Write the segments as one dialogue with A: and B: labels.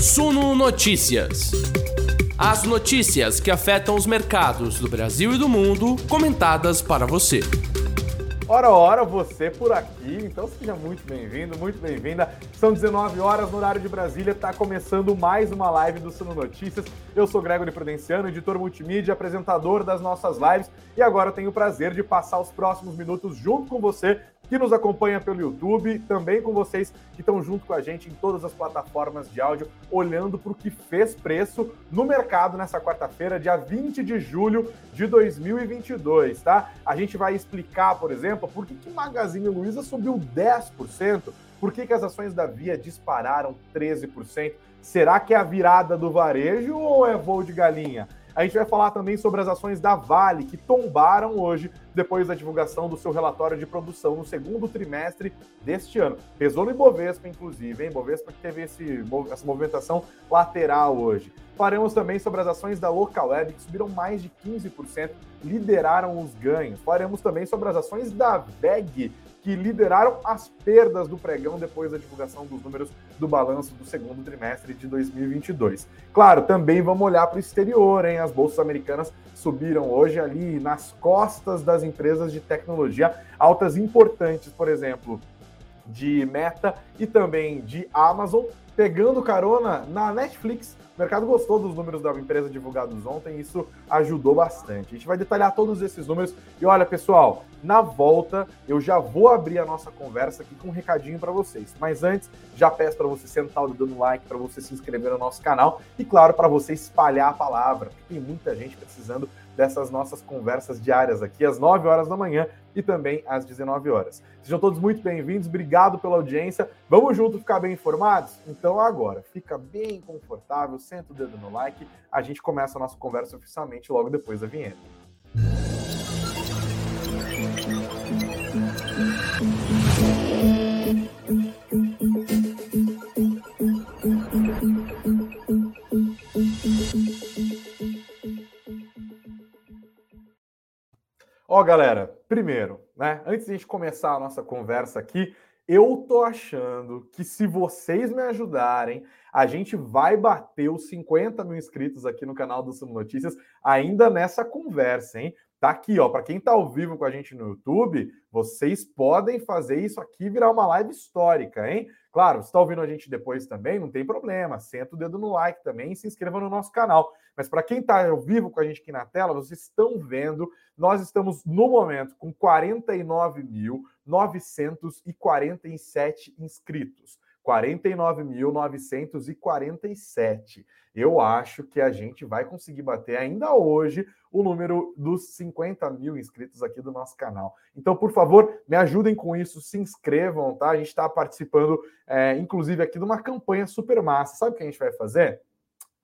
A: Suno Notícias. As notícias que afetam os mercados do Brasil e do mundo, comentadas para você.
B: Ora, ora, você por aqui, então seja muito bem-vindo, muito bem-vinda. São 19 horas no horário de Brasília, está começando mais uma live do Suno Notícias. Eu sou Gregory Prudenciano, editor multimídia, apresentador das nossas lives, e agora tenho o prazer de passar os próximos minutos junto com você que nos acompanha pelo YouTube, também com vocês que estão junto com a gente em todas as plataformas de áudio, olhando para o que fez preço no mercado nessa quarta-feira, dia 20 de julho de 2022, tá? A gente vai explicar, por exemplo, por que, que Magazine Luiza subiu 10%, por que, que as ações da Via dispararam 13%. Será que é a virada do varejo ou é voo de galinha? A gente vai falar também sobre as ações da Vale, que tombaram hoje depois da divulgação do seu relatório de produção no segundo trimestre deste ano. Pesou no Ibovespa, inclusive, hein? Ibovespa que teve esse, essa movimentação lateral hoje. Falaremos também sobre as ações da Localweb, que subiram mais de 15%, lideraram os ganhos. Falaremos também sobre as ações da VEG, que lideraram as perdas do pregão depois da divulgação dos números do balanço do segundo trimestre de 2022. Claro, também vamos olhar para o exterior, hein? As bolsas americanas subiram hoje ali nas costas das empresas de tecnologia, altas importantes, por exemplo, de Meta e também de Amazon, pegando carona na Netflix o mercado gostou dos números da empresa divulgados ontem, e isso ajudou bastante. A gente vai detalhar todos esses números. E olha, pessoal, na volta eu já vou abrir a nossa conversa aqui com um recadinho para vocês. Mas antes, já peço para você sentar o dedo no like, para você se inscrever no nosso canal e, claro, para você espalhar a palavra, tem muita gente precisando dessas nossas conversas diárias aqui às 9 horas da manhã e também às 19 horas. Sejam todos muito bem-vindos, obrigado pela audiência. Vamos junto ficar bem informados? Então agora, fica bem confortável, senta o dedo no like, a gente começa a nossa conversa oficialmente logo depois da vinheta. Ó, galera, primeiro, né? Antes de a gente começar a nossa conversa aqui, eu tô achando que se vocês me ajudarem, a gente vai bater os 50 mil inscritos aqui no canal do Sumo Notícias ainda nessa conversa, hein? Tá aqui, ó. Para quem tá ao vivo com a gente no YouTube, vocês podem fazer isso aqui virar uma live histórica, hein? Claro, está ouvindo a gente depois também, não tem problema. Senta o dedo no like também e se inscreva no nosso canal. Mas para quem está ao vivo com a gente aqui na tela, vocês estão vendo, nós estamos no momento com 49.947 inscritos. 49.947. Eu acho que a gente vai conseguir bater ainda hoje o número dos 50 mil inscritos aqui do nosso canal. Então, por favor, me ajudem com isso, se inscrevam, tá? A gente está participando, é, inclusive, aqui de uma campanha super massa. Sabe o que a gente vai fazer?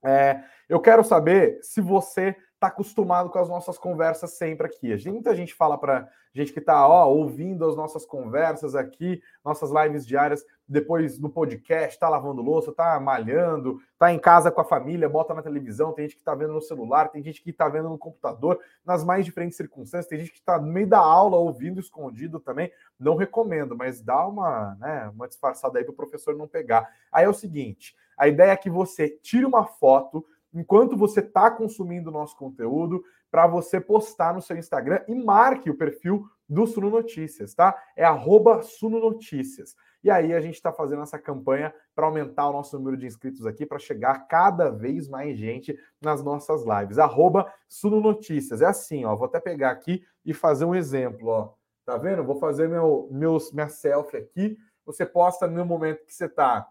B: É, eu quero saber se você está acostumado com as nossas conversas sempre aqui. Muita gente fala para gente que está ouvindo as nossas conversas aqui, nossas lives diárias, depois no podcast, está lavando louça, está malhando, está em casa com a família, bota na televisão, tem gente que está vendo no celular, tem gente que está vendo no computador, nas mais diferentes circunstâncias, tem gente que está no meio da aula ouvindo escondido também. Não recomendo, mas dá uma, né, uma disfarçada aí para o professor não pegar. Aí é o seguinte: a ideia é que você tire uma foto enquanto você está consumindo o nosso conteúdo, para você postar no seu Instagram e marque o perfil do Suno Notícias, tá? É arroba Suno Notícias. E aí a gente está fazendo essa campanha para aumentar o nosso número de inscritos aqui, para chegar cada vez mais gente nas nossas lives. Arroba Suno Notícias. É assim, ó. Vou até pegar aqui e fazer um exemplo, ó. Tá vendo? Vou fazer meu, meus, minha selfie aqui. Você posta no momento que você está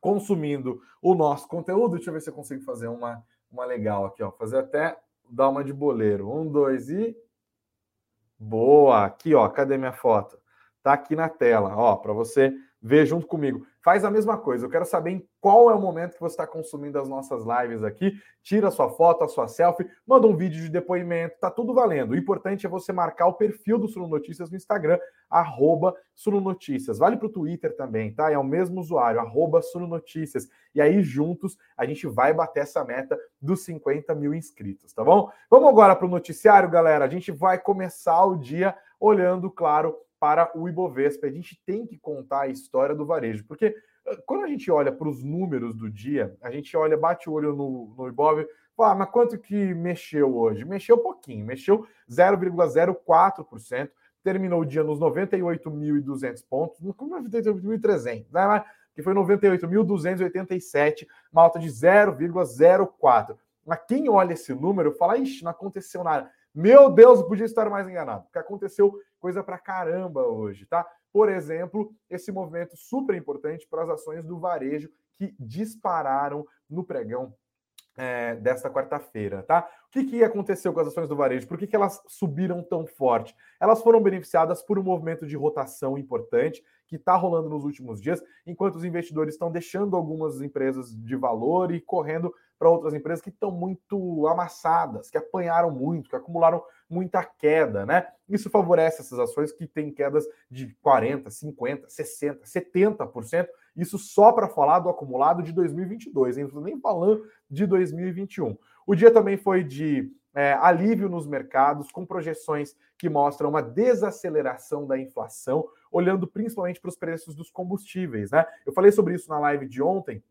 B: consumindo o nosso conteúdo. Deixa eu ver se eu consigo fazer uma, uma legal aqui, ó. Fazer até dar uma de boleiro. Um, dois e. Boa! Aqui, ó. Cadê minha foto? Tá aqui na tela, ó, para você ver junto comigo. Faz a mesma coisa. Eu quero saber em qual é o momento que você está consumindo as nossas lives aqui. Tira a sua foto, a sua selfie, manda um vídeo de depoimento, tá tudo valendo. O importante é você marcar o perfil do Suno Notícias no Instagram, arroba Suno Notícias. Vale para o Twitter também, tá? É o mesmo usuário, arroba Suno Notícias. E aí, juntos, a gente vai bater essa meta dos 50 mil inscritos, tá bom? Vamos agora para o noticiário, galera. A gente vai começar o dia olhando, claro, para o Ibovespa. A gente tem que contar a história do varejo, porque Quando a gente olha para os números do dia, a gente olha, bate o olho no, no Ibov, fala, ah, mas quanto que mexeu hoje? Mexeu pouquinho, mexeu 0,04%, terminou o dia nos 98.200 pontos, 98.300, né? que foi 98.287, uma alta de 0,04. Mas quem olha esse número fala, ixi, não aconteceu nada. Meu Deus, podia estar mais enganado, porque aconteceu coisa pra caramba hoje, tá? Por exemplo, esse movimento super importante para as ações do varejo que dispararam no pregão é, desta quarta-feira, tá? O que, que aconteceu com as ações do varejo? Por que, que elas subiram tão forte? Elas foram beneficiadas por um movimento de rotação importante que está rolando nos últimos dias, enquanto os investidores estão deixando algumas empresas de valor e correndo para outras empresas que estão muito amassadas, que apanharam muito, que acumularam muita queda, né? Isso favorece essas ações que têm quedas de 40, 50, 60, 70%. Isso só para falar do acumulado de 2022, hein? Nem falando de 2021. O dia também foi de é, alívio nos mercados, com projeções que mostram uma desaceleração da inflação, olhando principalmente para os preços dos combustíveis, né? Eu falei sobre isso na live de ontem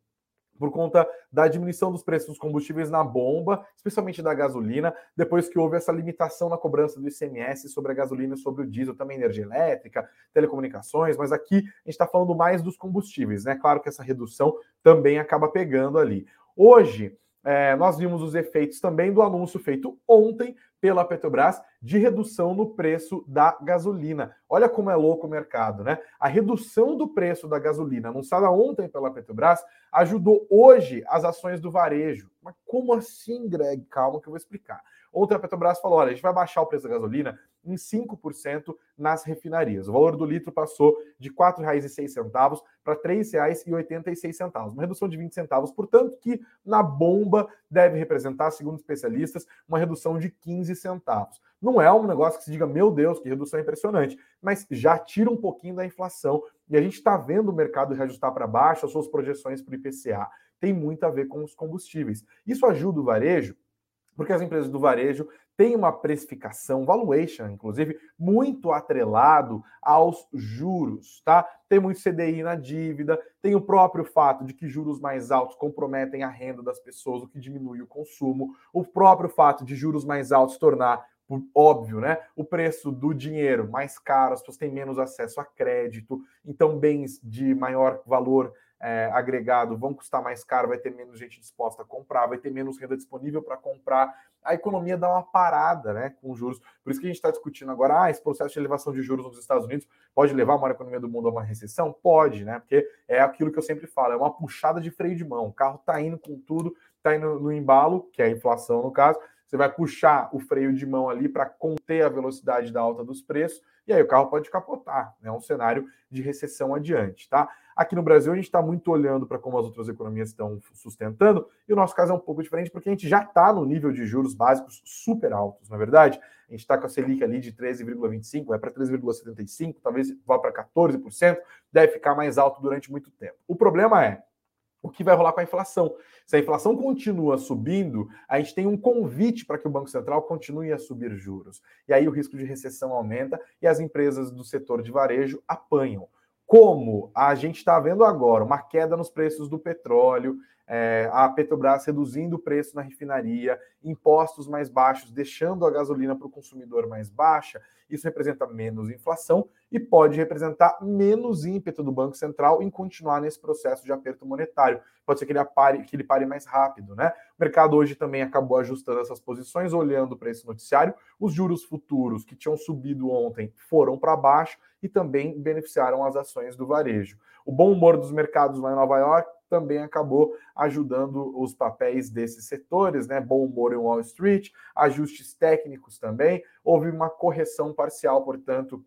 B: por conta da diminuição dos preços dos combustíveis na bomba, especialmente da gasolina, depois que houve essa limitação na cobrança do ICMS sobre a gasolina e sobre o diesel, também energia elétrica, telecomunicações, mas aqui a gente está falando mais dos combustíveis, né? Claro que essa redução também acaba pegando ali. Hoje, é, nós vimos os efeitos também do anúncio feito ontem pela Petrobras de redução no preço da gasolina. Olha como é louco o mercado, né? A redução do preço da gasolina anunciada ontem pela Petrobras ajudou hoje as ações do varejo. Mas como assim, Greg? Calma que eu vou explicar. Ontem a Petrobras falou: olha, a gente vai baixar o preço da gasolina em 5% nas refinarias. O valor do litro passou de R$ 4,06 para R$ 3,86, uma redução de 20 centavos, portanto, que na bomba deve representar, segundo especialistas, uma redução de 15 centavos. Não é um negócio que se diga, meu Deus, que redução impressionante, mas já tira um pouquinho da inflação e a gente está vendo o mercado reajustar para baixo as suas projeções para o IPCA. Tem muito a ver com os combustíveis. Isso ajuda o varejo porque as empresas do varejo têm uma precificação, valuation, inclusive, muito atrelado aos juros, tá? Tem muito CDI na dívida, tem o próprio fato de que juros mais altos comprometem a renda das pessoas, o que diminui o consumo, o próprio fato de juros mais altos tornar óbvio, né? O preço do dinheiro mais caro, as pessoas têm menos acesso a crédito, então bens de maior valor é, agregado vão custar mais caro, vai ter menos gente disposta a comprar, vai ter menos renda disponível para comprar. A economia dá uma parada né, com juros. Por isso que a gente está discutindo agora, ah, esse processo de elevação de juros nos Estados Unidos pode levar a maior economia do mundo a uma recessão? Pode, né? Porque é aquilo que eu sempre falo, é uma puxada de freio de mão. O carro está indo com tudo, está indo no embalo, que é a inflação no caso, você vai puxar o freio de mão ali para conter a velocidade da alta dos preços, e aí o carro pode capotar. É né? um cenário de recessão adiante, tá? Aqui no Brasil, a gente está muito olhando para como as outras economias estão sustentando, e o nosso caso é um pouco diferente, porque a gente já está no nível de juros básicos super altos, na é verdade. A gente está com a Selic ali de 13,25, vai para 13,75, talvez vá para 14%, deve ficar mais alto durante muito tempo. O problema é, o que vai rolar com a inflação. Se a inflação continua subindo, a gente tem um convite para que o Banco Central continue a subir juros. E aí o risco de recessão aumenta e as empresas do setor de varejo apanham. Como a gente está vendo agora uma queda nos preços do petróleo, é, a Petrobras reduzindo o preço na refinaria, impostos mais baixos, deixando a gasolina para o consumidor mais baixa, isso representa menos inflação e pode representar menos ímpeto do Banco Central em continuar nesse processo de aperto monetário. Pode ser que ele, pare, que ele pare mais rápido, né? O mercado hoje também acabou ajustando essas posições, olhando para esse noticiário. Os juros futuros que tinham subido ontem foram para baixo e também beneficiaram as ações do varejo. O bom humor dos mercados lá em Nova York também acabou ajudando os papéis desses setores, né? Bom humor em Wall Street, ajustes técnicos também. Houve uma correção parcial, portanto,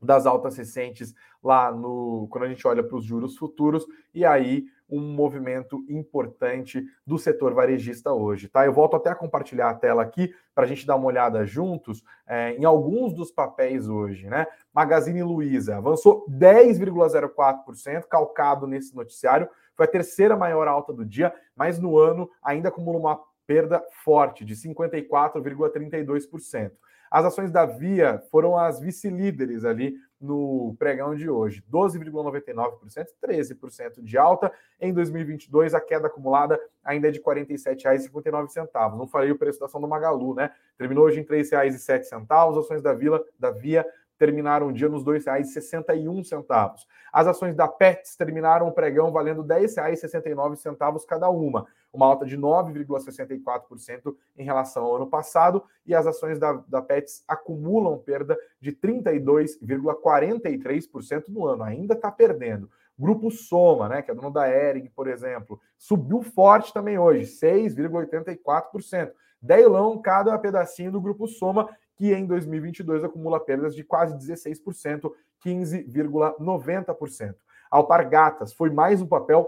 B: das altas recentes lá no quando a gente olha para os juros futuros e aí um movimento importante do setor varejista hoje, tá? Eu volto até a compartilhar a tela aqui para a gente dar uma olhada juntos é, em alguns dos papéis hoje, né? Magazine Luiza avançou 10,04%, calcado nesse noticiário, foi a terceira maior alta do dia, mas no ano ainda acumula uma perda forte de 54,32%. As ações da Via foram as vice-líderes ali no pregão de hoje. 12,99%, 13% de alta. Em 2022, a queda acumulada ainda é de R$ 47,59. Não falei o preço da ação do Magalu, né? Terminou hoje em R$ 3,07. Ações da Vila, da Via terminaram o dia nos R$ 2,61. As ações da Pets terminaram o pregão valendo R$ 10,69 cada uma, uma alta de 9,64% em relação ao ano passado, e as ações da, da Pets acumulam perda de 32,43% no ano, ainda está perdendo. Grupo Soma, né, que é dono da Ering, por exemplo, subiu forte também hoje, 6,84%. Deilão cada pedacinho do Grupo Soma, que em 2022 acumula perdas de quase 16%, 15,90%. Alpargatas foi mais um papel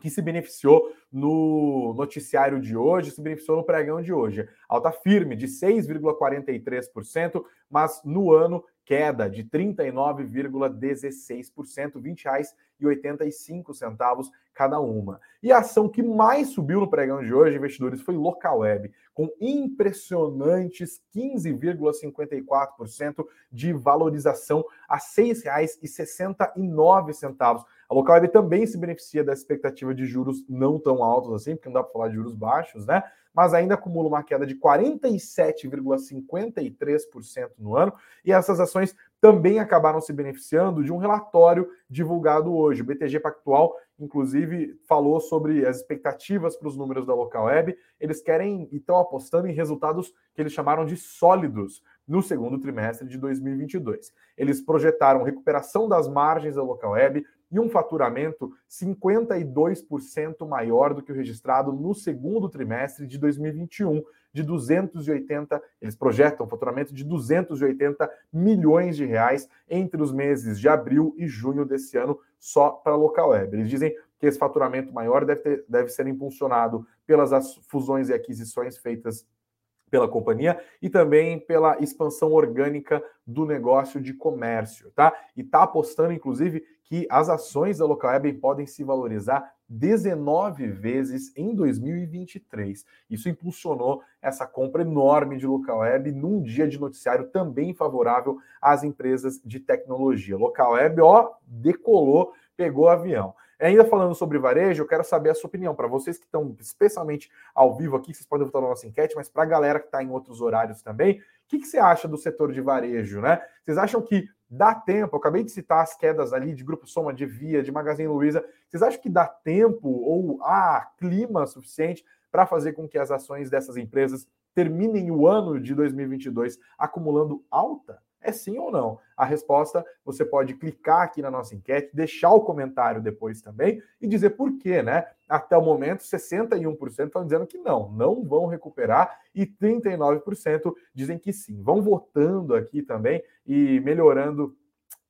B: que se beneficiou no noticiário de hoje, se beneficiou no pregão de hoje. Alta firme de 6,43%, mas no ano queda de 39,16%, R$ 20,85 cada uma. E a ação que mais subiu no pregão de hoje, investidores, foi Local Web, com impressionantes 15,54% de valorização a R$ 6,69. A Local Web também se beneficia da expectativa de juros não tão altos assim, porque não dá para falar de juros baixos, né? Mas ainda acumula uma queda de 47,53% no ano, e essas ações também acabaram se beneficiando de um relatório divulgado hoje. O BTG Pactual, inclusive, falou sobre as expectativas para os números da Local Web. Eles querem e estão apostando em resultados que eles chamaram de sólidos no segundo trimestre de 2022. Eles projetaram recuperação das margens da Local Web, e um faturamento 52% maior do que o registrado no segundo trimestre de 2021, de 280, eles projetam um faturamento de 280 milhões de reais entre os meses de abril e junho desse ano só para a local web. Eles dizem que esse faturamento maior deve, ter, deve ser impulsionado pelas fusões e aquisições feitas pela companhia e também pela expansão orgânica do negócio de comércio, tá? E tá apostando, inclusive, que as ações da Localweb podem se valorizar 19 vezes em 2023. Isso impulsionou essa compra enorme de Localweb num dia de noticiário também favorável às empresas de tecnologia. Localweb, ó, decolou, pegou avião. Ainda falando sobre varejo, eu quero saber a sua opinião. Para vocês que estão especialmente ao vivo aqui, vocês podem votar na nossa enquete, mas para a galera que está em outros horários também, o que, que você acha do setor de varejo, né? Vocês acham que dá tempo? Eu acabei de citar as quedas ali de Grupo Soma, de Via, de Magazine Luiza. Vocês acham que dá tempo ou há clima suficiente para fazer com que as ações dessas empresas terminem o ano de 2022 acumulando alta? É sim ou não? A resposta você pode clicar aqui na nossa enquete, deixar o comentário depois também e dizer por quê, né? Até o momento, 61% estão dizendo que não, não vão recuperar e 39% dizem que sim. Vão votando aqui também e melhorando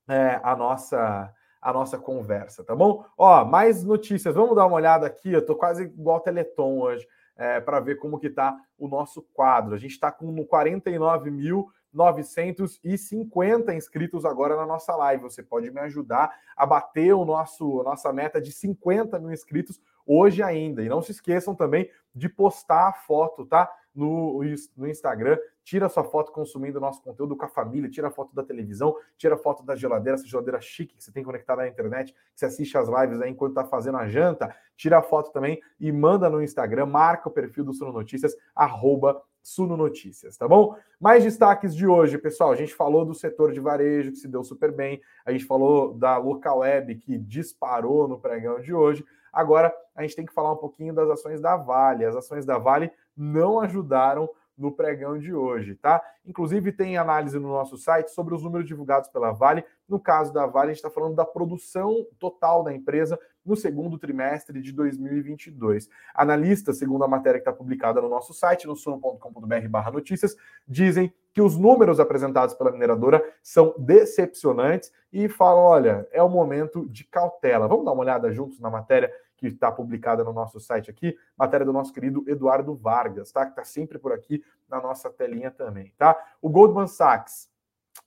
B: é, a nossa a nossa conversa, tá bom? Ó, mais notícias. Vamos dar uma olhada aqui. Eu tô quase igual Teleton hoje. É, para ver como que tá o nosso quadro. A gente está com 49 mil 950 inscritos agora na nossa live. Você pode me ajudar a bater o nosso nossa meta de 50 mil inscritos hoje ainda. E não se esqueçam também de postar a foto, tá? No, no Instagram, tira sua foto consumindo nosso conteúdo com a família, tira a foto da televisão, tira a foto da geladeira, essa geladeira chique que você tem conectada na internet, que você assiste as lives aí enquanto está fazendo a janta, tira a foto também e manda no Instagram, marca o perfil do Suno Notícias, arroba Suno Notícias, tá bom? Mais destaques de hoje, pessoal. A gente falou do setor de varejo que se deu super bem, a gente falou da Local Web que disparou no pregão de hoje. Agora a gente tem que falar um pouquinho das ações da Vale. As ações da Vale não ajudaram no pregão de hoje, tá? Inclusive tem análise no nosso site sobre os números divulgados pela Vale. No caso da Vale, a gente está falando da produção total da empresa no segundo trimestre de 2022. Analistas, segundo a matéria que está publicada no nosso site, no suno.com.br notícias, dizem que os números apresentados pela mineradora são decepcionantes e falam, olha, é o momento de cautela. Vamos dar uma olhada juntos na matéria que está publicada no nosso site aqui, matéria do nosso querido Eduardo Vargas, tá? Que está sempre por aqui na nossa telinha também, tá? O Goldman Sachs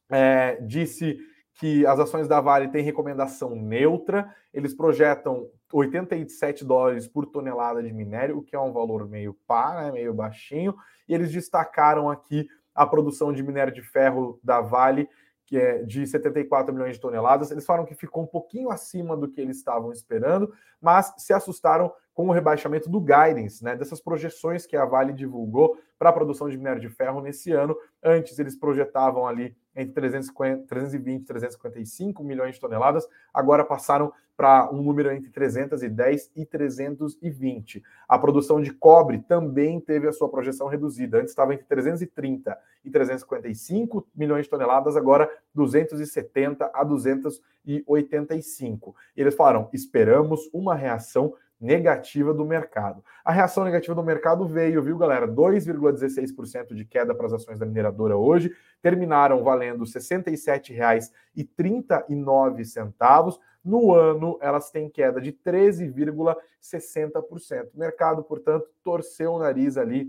B: é, disse que as ações da Vale têm recomendação neutra, eles projetam 87 dólares por tonelada de minério, o que é um valor meio pá, né, meio baixinho, e eles destacaram aqui a produção de minério de ferro da Vale, que é de 74 milhões de toneladas. Eles falaram que ficou um pouquinho acima do que eles estavam esperando, mas se assustaram com o rebaixamento do guidance, né, dessas projeções que a Vale divulgou para a produção de minério de ferro nesse ano. Antes eles projetavam ali entre 350, 320 e 355 milhões de toneladas, agora passaram para um número entre 310 e 320. A produção de cobre também teve a sua projeção reduzida. Antes estava entre 330 e 355 milhões de toneladas, agora 270 a 285. E eles falaram: esperamos uma reação negativa do mercado. A reação negativa do mercado veio, viu, galera? 2,16% de queda para as ações da mineradora hoje, terminaram valendo R$ 67,39. No ano, elas têm queda de 13,60%. O mercado, portanto, torceu o nariz ali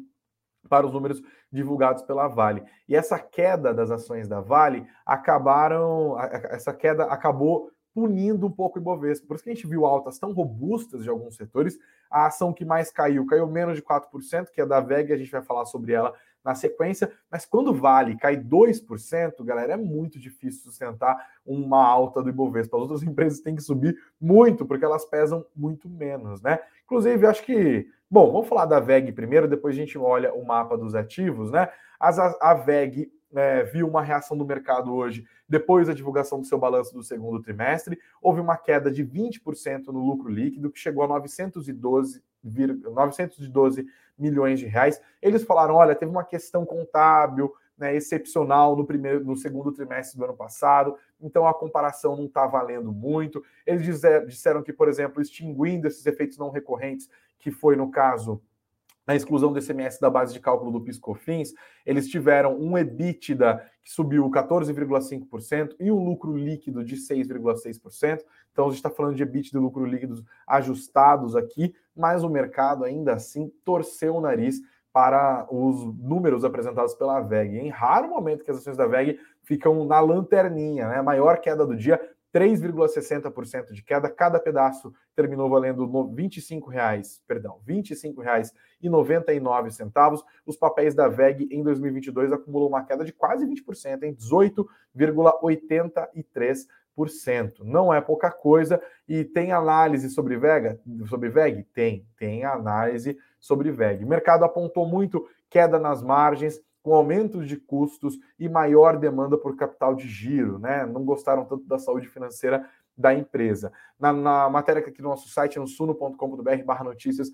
B: para os números divulgados pela Vale. E essa queda das ações da Vale acabaram, essa queda acabou punindo um pouco o Ibovespa. Por isso que a gente viu altas tão robustas de alguns setores. A ação que mais caiu, caiu menos de 4%, que é da VEG, a gente vai falar sobre ela na sequência. Mas quando vale cai 2%, galera, é muito difícil sustentar uma alta do Ibovespa. As outras empresas têm que subir muito, porque elas pesam muito menos, né? Inclusive, acho que. Bom, vamos falar da VEG primeiro, depois a gente olha o mapa dos ativos, né? As, a, a VEG é, viu uma reação do mercado hoje, depois da divulgação do seu balanço do segundo trimestre. Houve uma queda de 20% no lucro líquido, que chegou a 912, 912 milhões de reais. Eles falaram: olha, teve uma questão contábil. Né, excepcional no primeiro, no segundo trimestre do ano passado, então a comparação não está valendo muito. Eles disseram que, por exemplo, extinguindo esses efeitos não recorrentes, que foi no caso na exclusão do ICMS da base de cálculo do PiscoFins, eles tiveram um EBITDA que subiu 14,5% e um lucro líquido de 6,6%. Então a gente está falando de EBITDA e lucro líquidos ajustados aqui, mas o mercado ainda assim torceu o nariz para os números apresentados pela VEG. Em raro momento que as ações da VEG ficam na lanterninha, né? A maior queda do dia 3,60% de queda. Cada pedaço terminou valendo 25 reais, perdão, R$ 25,99 centavos. Os papéis da VEG em 2022 acumulam uma queda de quase 20%, em 18,83%. Não é pouca coisa. E tem análise sobre VEG? Sobre VEG? Tem, tem análise sobre VEG. O mercado apontou muito queda nas margens com aumentos de custos e maior demanda por capital de giro, né? Não gostaram tanto da saúde financeira da empresa. Na, na matéria aqui no nosso site, no suno.com.br barra notícias,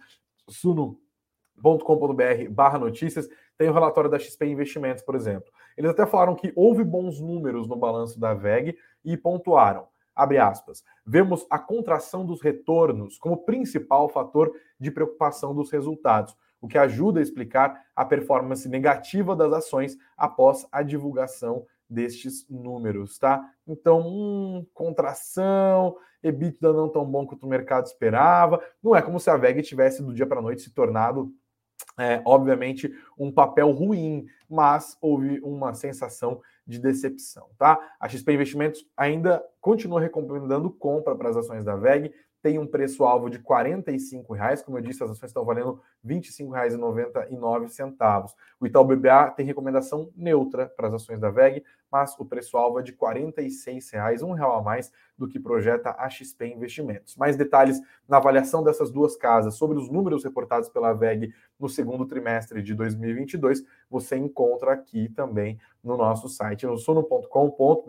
B: suno.com.br barra notícias, tem o relatório da XP Investimentos, por exemplo. Eles até falaram que houve bons números no balanço da VEG e pontuaram, abre aspas, vemos a contração dos retornos como principal fator de preocupação dos resultados o que ajuda a explicar a performance negativa das ações após a divulgação destes números, tá? Então, hum, contração, EBITDA não tão bom quanto o mercado esperava. Não é como se a VEG tivesse do dia para a noite se tornado, é, obviamente, um papel ruim, mas houve uma sensação de decepção, tá? A XP Investimentos ainda continua recomendando compra para as ações da VEG, tem um preço-alvo de R$ 45,00. Como eu disse, as ações estão valendo R$ 25,99. O Itaú BBA tem recomendação neutra para as ações da VEG, mas o preço-alvo é de R$ 46,00, um real a mais do que projeta a XP Investimentos. Mais detalhes na avaliação dessas duas casas sobre os números reportados pela VEG no segundo trimestre de 2022, você encontra aqui também no nosso site, no suno.com.br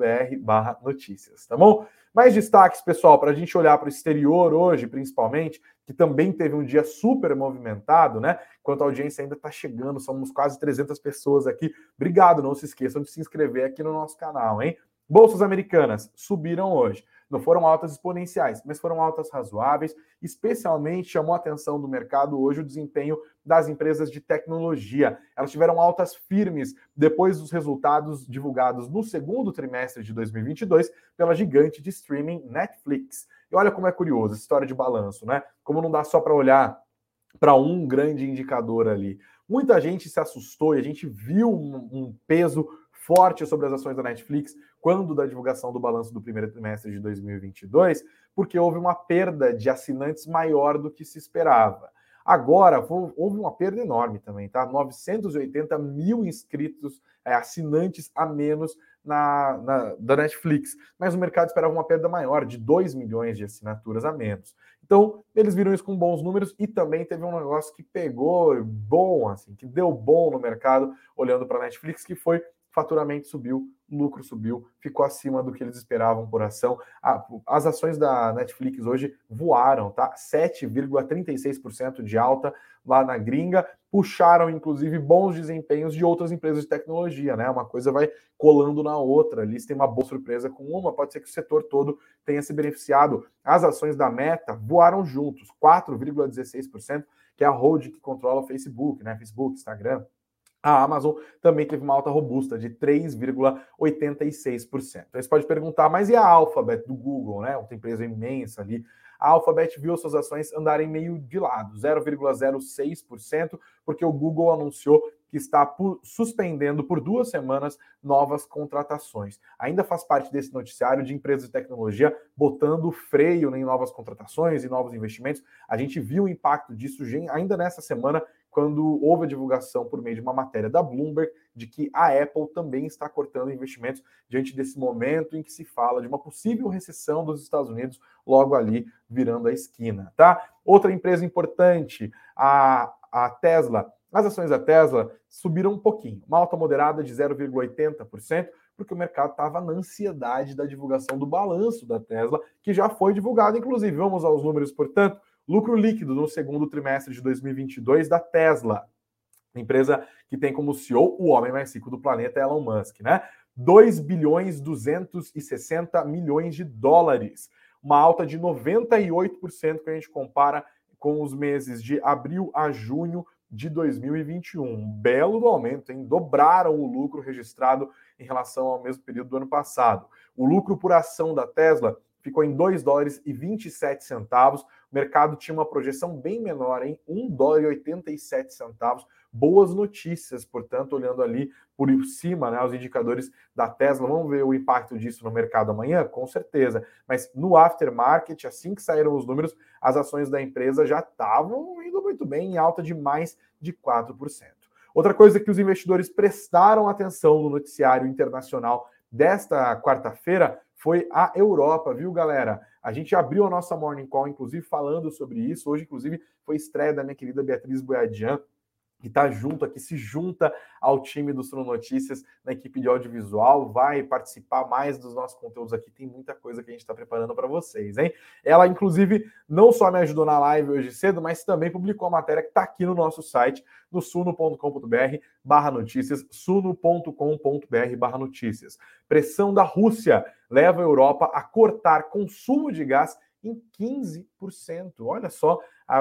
B: notícias, tá bom? Mais destaques, pessoal, para a gente olhar para o exterior hoje, principalmente, que também teve um dia super movimentado, né? Enquanto a audiência ainda está chegando, somos quase 300 pessoas aqui. Obrigado, não se esqueçam de se inscrever aqui no nosso canal, hein? Bolsas americanas subiram hoje. Não foram altas exponenciais, mas foram altas razoáveis. Especialmente chamou a atenção do mercado hoje o desempenho das empresas de tecnologia. Elas tiveram altas firmes depois dos resultados divulgados no segundo trimestre de 2022 pela gigante de streaming Netflix. E olha como é curioso essa história de balanço, né? Como não dá só para olhar para um grande indicador ali. Muita gente se assustou e a gente viu um, um peso forte sobre as ações da Netflix quando da divulgação do balanço do primeiro trimestre de 2022, porque houve uma perda de assinantes maior do que se esperava. Agora, houve uma perda enorme também, tá? 980 mil inscritos, é, assinantes a menos na, na, da Netflix. Mas o mercado esperava uma perda maior, de 2 milhões de assinaturas a menos. Então, eles viram isso com bons números e também teve um negócio que pegou bom, assim, que deu bom no mercado, olhando para a Netflix, que foi faturamento subiu, lucro subiu, ficou acima do que eles esperavam por ação. as ações da Netflix hoje voaram, tá? 7,36% de alta lá na gringa, puxaram inclusive bons desempenhos de outras empresas de tecnologia, né? Uma coisa vai colando na outra. Ali tem uma boa surpresa com uma, pode ser que o setor todo tenha se beneficiado. As ações da Meta voaram juntos, 4,16%, que é a holding que controla o Facebook, né? Facebook, Instagram, a Amazon também teve uma alta robusta de 3,86%. Então você pode perguntar, mas e a Alphabet do Google, né? Outra empresa imensa ali. A Alphabet viu suas ações andarem meio de lado, 0,06%, porque o Google anunciou que está por, suspendendo por duas semanas novas contratações. Ainda faz parte desse noticiário de empresas de tecnologia botando freio em novas contratações e novos investimentos. A gente viu o impacto disso ainda nessa semana quando houve a divulgação por meio de uma matéria da Bloomberg de que a Apple também está cortando investimentos diante desse momento em que se fala de uma possível recessão dos Estados Unidos logo ali virando a esquina, tá? Outra empresa importante, a, a Tesla. As ações da Tesla subiram um pouquinho, uma alta moderada de 0,80%, porque o mercado estava na ansiedade da divulgação do balanço da Tesla, que já foi divulgado, inclusive. Vamos aos números, portanto. Lucro líquido no segundo trimestre de 2022 da Tesla, empresa que tem como CEO o homem mais rico do planeta, Elon Musk, né? 2 bilhões 260 milhões de dólares, uma alta de 98% que a gente compara com os meses de abril a junho de 2021. Um belo aumento, hein? Dobraram o lucro registrado em relação ao mesmo período do ano passado. O lucro por ação da Tesla ficou em 2 dólares e 27 centavos. O mercado tinha uma projeção bem menor, em 1 dólar e 87 centavos. Boas notícias, portanto, olhando ali por cima, né, os indicadores da Tesla. Vamos ver o impacto disso no mercado amanhã? Com certeza. Mas no aftermarket, assim que saíram os números, as ações da empresa já estavam indo muito bem, em alta de mais de 4%. Outra coisa que os investidores prestaram atenção no noticiário internacional desta quarta-feira foi a Europa, viu, galera? A gente abriu a nossa Morning Call, inclusive, falando sobre isso. Hoje, inclusive, foi estreia da minha querida Beatriz Boiadian, que está junto aqui, se junta ao time do Suno Notícias, na equipe de audiovisual, vai participar mais dos nossos conteúdos aqui. Tem muita coisa que a gente está preparando para vocês, hein? Ela, inclusive, não só me ajudou na live hoje cedo, mas também publicou a matéria que está aqui no nosso site, no suno.com.br barra notícias, suno.com.br barra notícias. Pressão da Rússia leva a Europa a cortar consumo de gás em 15%. Olha só,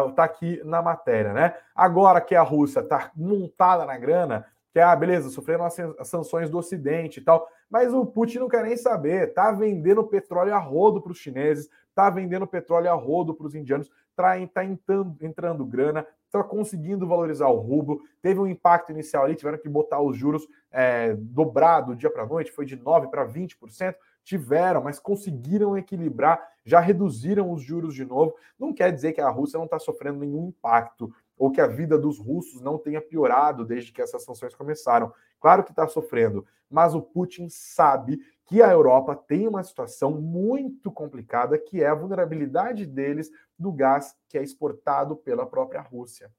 B: está aqui na matéria, né? Agora que a Rússia está montada na grana, que ah, beleza, sofrendo as sanções do Ocidente e tal, mas o Putin não quer nem saber, tá vendendo petróleo a rodo para os chineses, tá vendendo petróleo a rodo para os indianos, tá, tá entrando, entrando grana, está conseguindo valorizar o rublo, teve um impacto inicial ali, tiveram que botar os juros é, dobrado do dia para noite, foi de 9% para 20%, tiveram, mas conseguiram equilibrar, já reduziram os juros de novo. Não quer dizer que a Rússia não está sofrendo nenhum impacto ou que a vida dos russos não tenha piorado desde que essas sanções começaram. Claro que está sofrendo, mas o Putin sabe que a Europa tem uma situação muito complicada, que é a vulnerabilidade deles do gás que é exportado pela própria Rússia.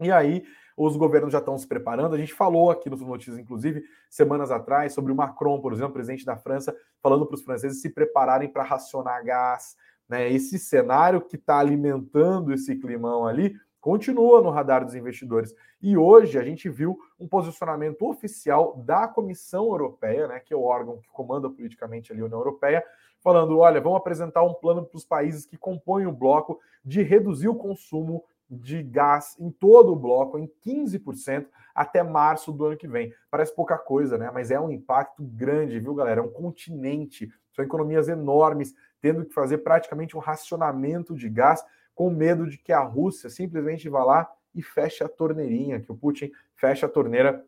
B: E aí, os governos já estão se preparando. A gente falou aqui nos notícias, inclusive, semanas atrás, sobre o Macron, por exemplo, presidente da França, falando para os franceses se prepararem para racionar gás. Né? Esse cenário que está alimentando esse climão ali continua no radar dos investidores. E hoje a gente viu um posicionamento oficial da Comissão Europeia, né, que é o órgão que comanda politicamente ali a União Europeia, falando: olha, vamos apresentar um plano para os países que compõem o bloco de reduzir o consumo de gás em todo o bloco em 15% até março do ano que vem. Parece pouca coisa, né? Mas é um impacto grande, viu, galera? É um continente, são economias enormes, tendo que fazer praticamente um racionamento de gás, com medo de que a Rússia simplesmente vá lá e feche a torneirinha, que o Putin feche a torneira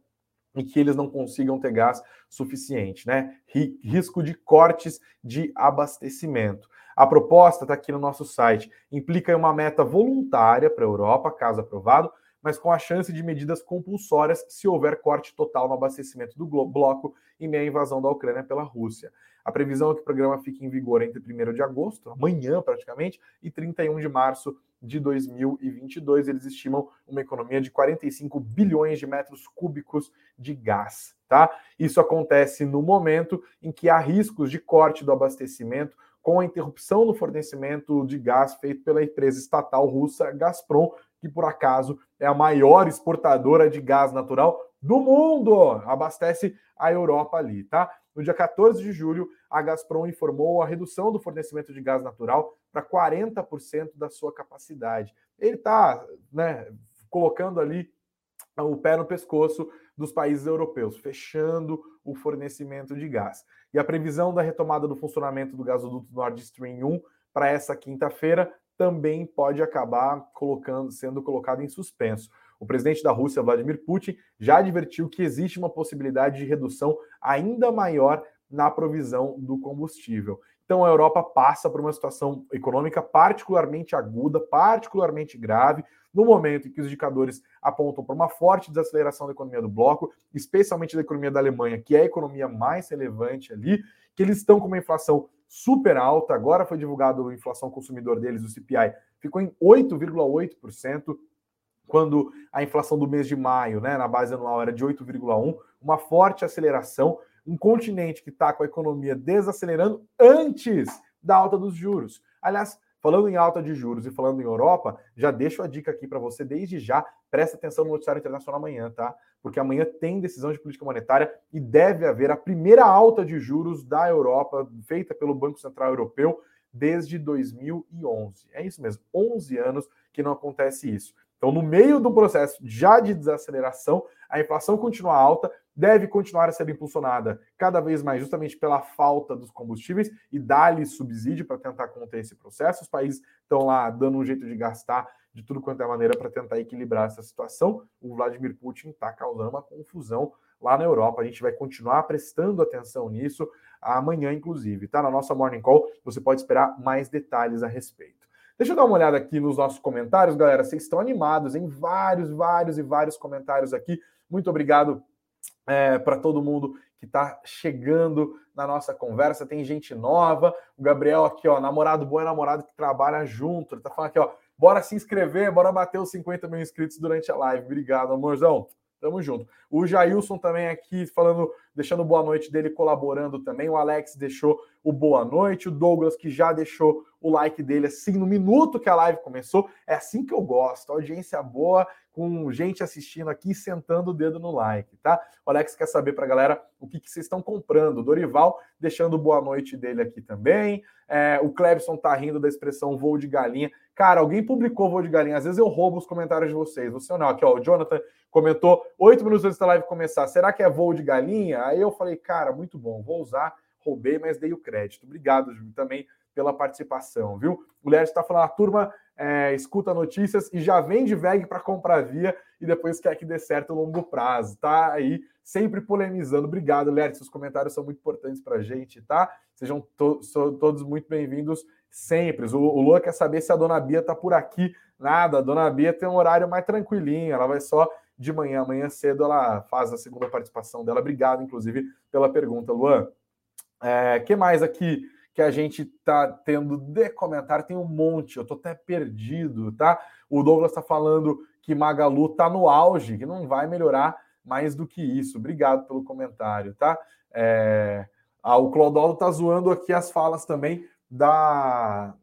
B: e que eles não consigam ter gás suficiente, né? Risco de cortes de abastecimento. A proposta está aqui no nosso site. Implica uma meta voluntária para a Europa, caso aprovado, mas com a chance de medidas compulsórias se houver corte total no abastecimento do bloco em meio à invasão da Ucrânia pela Rússia. A previsão é que o programa fique em vigor entre 1 de agosto, amanhã praticamente, e 31 de março de 2022. Eles estimam uma economia de 45 bilhões de metros cúbicos de gás. Tá? Isso acontece no momento em que há riscos de corte do abastecimento com a interrupção do fornecimento de gás feito pela empresa estatal russa Gazprom, que por acaso é a maior exportadora de gás natural do mundo, abastece a Europa ali, tá? No dia 14 de julho, a Gazprom informou a redução do fornecimento de gás natural para 40% da sua capacidade. Ele está né, colocando ali o pé no pescoço dos países europeus, fechando o fornecimento de gás. E a previsão da retomada do funcionamento do gasoduto Nord Stream 1 para essa quinta-feira também pode acabar colocando, sendo colocado em suspenso. O presidente da Rússia, Vladimir Putin, já advertiu que existe uma possibilidade de redução ainda maior na provisão do combustível. Então a Europa passa por uma situação econômica particularmente aguda, particularmente grave, no momento em que os indicadores apontam para uma forte desaceleração da economia do bloco, especialmente da economia da Alemanha, que é a economia mais relevante ali, que eles estão com uma inflação super alta. Agora foi divulgado a inflação consumidor deles, o CPI, ficou em 8,8%, quando a inflação do mês de maio, né, na base anual, era de 8,1%, uma forte aceleração um continente que está com a economia desacelerando antes da alta dos juros. Aliás, falando em alta de juros e falando em Europa, já deixo a dica aqui para você desde já. Presta atenção no noticiário internacional amanhã, tá? Porque amanhã tem decisão de política monetária e deve haver a primeira alta de juros da Europa feita pelo Banco Central Europeu desde 2011. É isso mesmo, 11 anos que não acontece isso. Então, no meio do processo já de desaceleração, a inflação continua alta, deve continuar a ser impulsionada cada vez mais justamente pela falta dos combustíveis e dar-lhe subsídio para tentar conter esse processo. Os países estão lá dando um jeito de gastar de tudo quanto é maneira para tentar equilibrar essa situação. O Vladimir Putin está causando uma confusão lá na Europa. A gente vai continuar prestando atenção nisso amanhã, inclusive. Tá na nossa Morning Call, você pode esperar mais detalhes a respeito. Deixa eu dar uma olhada aqui nos nossos comentários, galera. Vocês estão animados em vários, vários e vários comentários aqui. Muito obrigado é, para todo mundo que está chegando na nossa conversa. Tem gente nova. O Gabriel aqui, ó, namorado bom é namorado que trabalha junto. Ele tá falando aqui, ó, bora se inscrever, bora bater os 50 mil inscritos durante a live. Obrigado, amorzão. Tamo junto. O Jailson também aqui falando, deixando boa noite dele, colaborando também. O Alex deixou o boa noite. O Douglas, que já deixou o like dele assim no minuto que a live começou. É assim que eu gosto. Audiência boa, com gente assistindo aqui sentando o dedo no like, tá? O Alex quer saber pra galera o que, que vocês estão comprando. Dorival deixando boa noite dele aqui também. É, o Clebson tá rindo da expressão voo de galinha. Cara, alguém publicou voo de galinha. Às vezes eu roubo os comentários de vocês. Você não. Aqui, ó, o Jonathan comentou oito minutos antes da live começar. Será que é voo de galinha? Aí eu falei, cara, muito bom, vou usar. Roubei, mas dei o crédito. Obrigado, Júlio, também pela participação, viu? O Léo está falando, a turma é, escuta notícias e já vende VEG para comprar via e depois quer que dê certo a longo prazo. Tá aí sempre polemizando. Obrigado, Lertz. Seus comentários são muito importantes para a gente, tá? Sejam to todos muito bem-vindos sempre. O, o quer saber se a dona Bia tá por aqui. Nada, a dona Bia tem um horário mais tranquilinho, ela vai só de manhã. Amanhã cedo ela faz a segunda participação dela. Obrigado, inclusive, pela pergunta, Luan. É, que mais aqui? Que a gente tá tendo de comentário, tem um monte, eu tô até perdido, tá? O Douglas está falando que Magalu tá no auge, que não vai melhorar mais do que isso. Obrigado pelo comentário, tá? É... Ah, o Clodolo tá zoando aqui as falas também da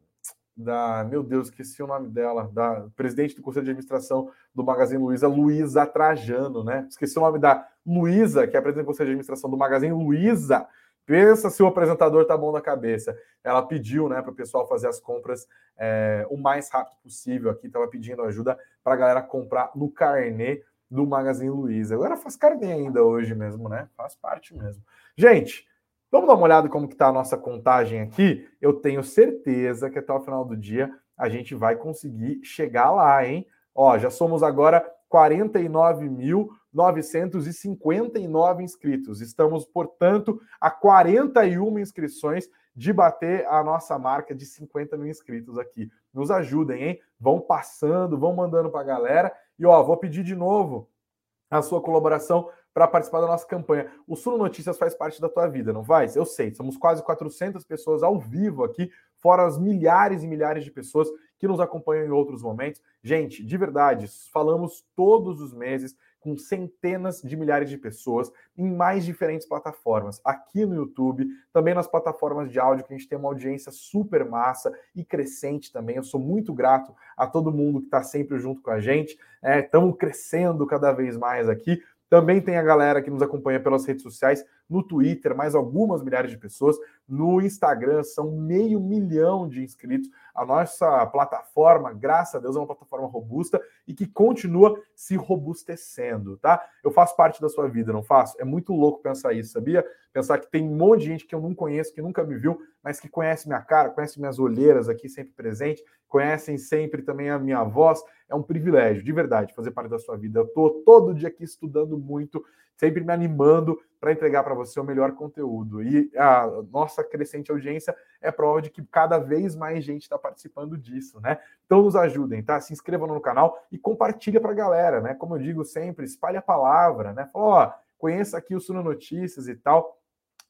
B: da, meu Deus, esqueci o nome dela, da presidente do Conselho de Administração do Magazine Luiza, Luiza Trajano, né? Esqueci o nome da Luiza, que é a presidente do Conselho de Administração do Magazine Luiza, Pensa se o apresentador tá bom da cabeça. Ela pediu, né, para o pessoal fazer as compras é, o mais rápido possível. Aqui estava pedindo ajuda para a galera comprar no carnê do Magazine Luiza. Agora faz carnê ainda hoje mesmo, né? Faz parte mesmo. Gente, vamos dar uma olhada como que tá a nossa contagem aqui. Eu tenho certeza que até o final do dia a gente vai conseguir chegar lá, hein? Ó, já somos agora 49.959 inscritos. Estamos, portanto, a 41 inscrições de bater a nossa marca de 50 mil inscritos aqui. Nos ajudem, hein? Vão passando, vão mandando para a galera. E ó, vou pedir de novo a sua colaboração para participar da nossa campanha. O Suno Notícias faz parte da tua vida, não faz? Eu sei, somos quase 400 pessoas ao vivo aqui, fora as milhares e milhares de pessoas que nos acompanham em outros momentos. Gente, de verdade, falamos todos os meses com centenas de milhares de pessoas em mais diferentes plataformas, aqui no YouTube, também nas plataformas de áudio, que a gente tem uma audiência super massa e crescente também. Eu sou muito grato a todo mundo que está sempre junto com a gente. Estamos é, crescendo cada vez mais aqui. Também tem a galera que nos acompanha pelas redes sociais, no Twitter, mais algumas milhares de pessoas, no Instagram, são meio milhão de inscritos. A nossa plataforma, graças a Deus, é uma plataforma robusta e que continua se robustecendo, tá? Eu faço parte da sua vida, não faço? É muito louco pensar isso, sabia? Pensar que tem um monte de gente que eu não conheço, que nunca me viu, mas que conhece minha cara, conhece minhas olheiras aqui sempre presente, conhecem sempre também a minha voz. É um privilégio, de verdade, fazer parte da sua vida. Eu tô todo dia aqui estudando muito, sempre me animando para entregar para você o melhor conteúdo. E a nossa crescente audiência é prova de que cada vez mais gente está participando disso, né? Então nos ajudem, tá? Se inscrevam no canal e compartilha para a galera, né? Como eu digo sempre, espalhe a palavra, né? Fala, ó, conheça aqui o Suno Notícias e tal.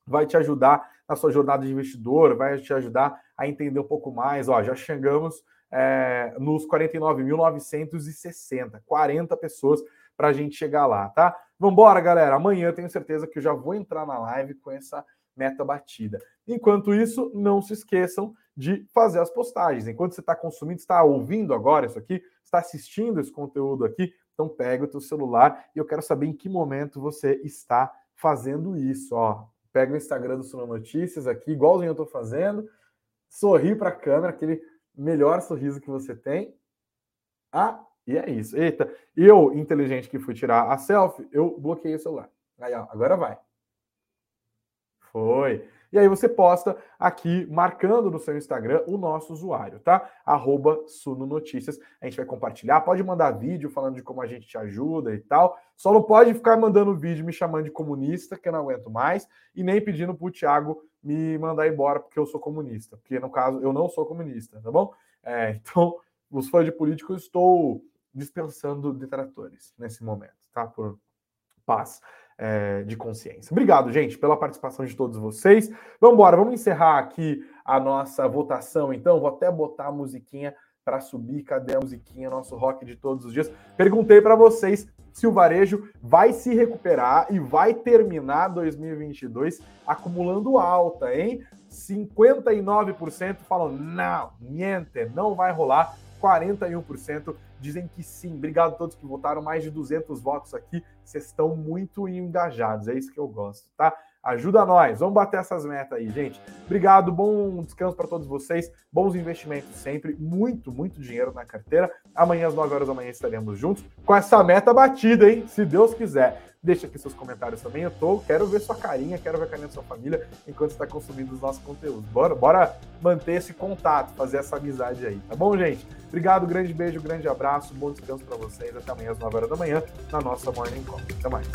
B: Vai te ajudar na sua jornada de investidor, vai te ajudar a entender um pouco mais. Ó, já chegamos é, nos 49.960, 40 pessoas para a gente chegar lá, tá? Vambora, galera. Amanhã tenho certeza que eu já vou entrar na live com essa meta batida. Enquanto isso, não se esqueçam de fazer as postagens. Enquanto você está consumindo, está ouvindo agora isso aqui, está assistindo esse conteúdo aqui, então pega o teu celular e eu quero saber em que momento você está fazendo isso. Ó, pega o Instagram do Suno Notícias aqui, igualzinho eu estou fazendo, sorri para a câmera, aquele melhor sorriso que você tem. Ah, e é isso. Eita, eu, inteligente que fui tirar a selfie, eu bloqueei o celular. Aí, ó, agora vai. Foi. E aí você posta aqui, marcando no seu Instagram, o nosso usuário, tá? Arroba Suno Notícias. A gente vai compartilhar. Pode mandar vídeo falando de como a gente te ajuda e tal. Só não pode ficar mandando vídeo me chamando de comunista, que eu não aguento mais, e nem pedindo pro Thiago me mandar embora porque eu sou comunista. Porque, no caso, eu não sou comunista, tá bom? É, então, os fãs de político, eu estou dispensando detratores nesse momento, tá? Por paz é, de consciência. Obrigado, gente, pela participação de todos vocês. Vamos embora, vamos encerrar aqui a nossa votação, então. Vou até botar a musiquinha para subir. Cadê a musiquinha? Nosso rock de todos os dias. Perguntei para vocês se o varejo vai se recuperar e vai terminar 2022 acumulando alta, hein? 59% falam não, niente, não vai rolar. 41% dizem que sim. Obrigado a todos que votaram, mais de 200 votos aqui. Vocês estão muito engajados, é isso que eu gosto, tá? Ajuda nós, vamos bater essas metas aí, gente. Obrigado, bom descanso para todos vocês, bons investimentos sempre, muito, muito dinheiro na carteira. Amanhã às 9 horas da manhã estaremos juntos com essa meta batida, hein? Se Deus quiser. Deixa aqui seus comentários também. Eu tô, quero ver sua carinha, quero ver a carinha da sua família enquanto está consumindo os nossos conteúdos. Bora, bora manter esse contato, fazer essa amizade aí, tá bom, gente? Obrigado, grande beijo, grande abraço, bom descanso para vocês. Até amanhã às 9 horas da manhã na nossa Morning Call. Até mais.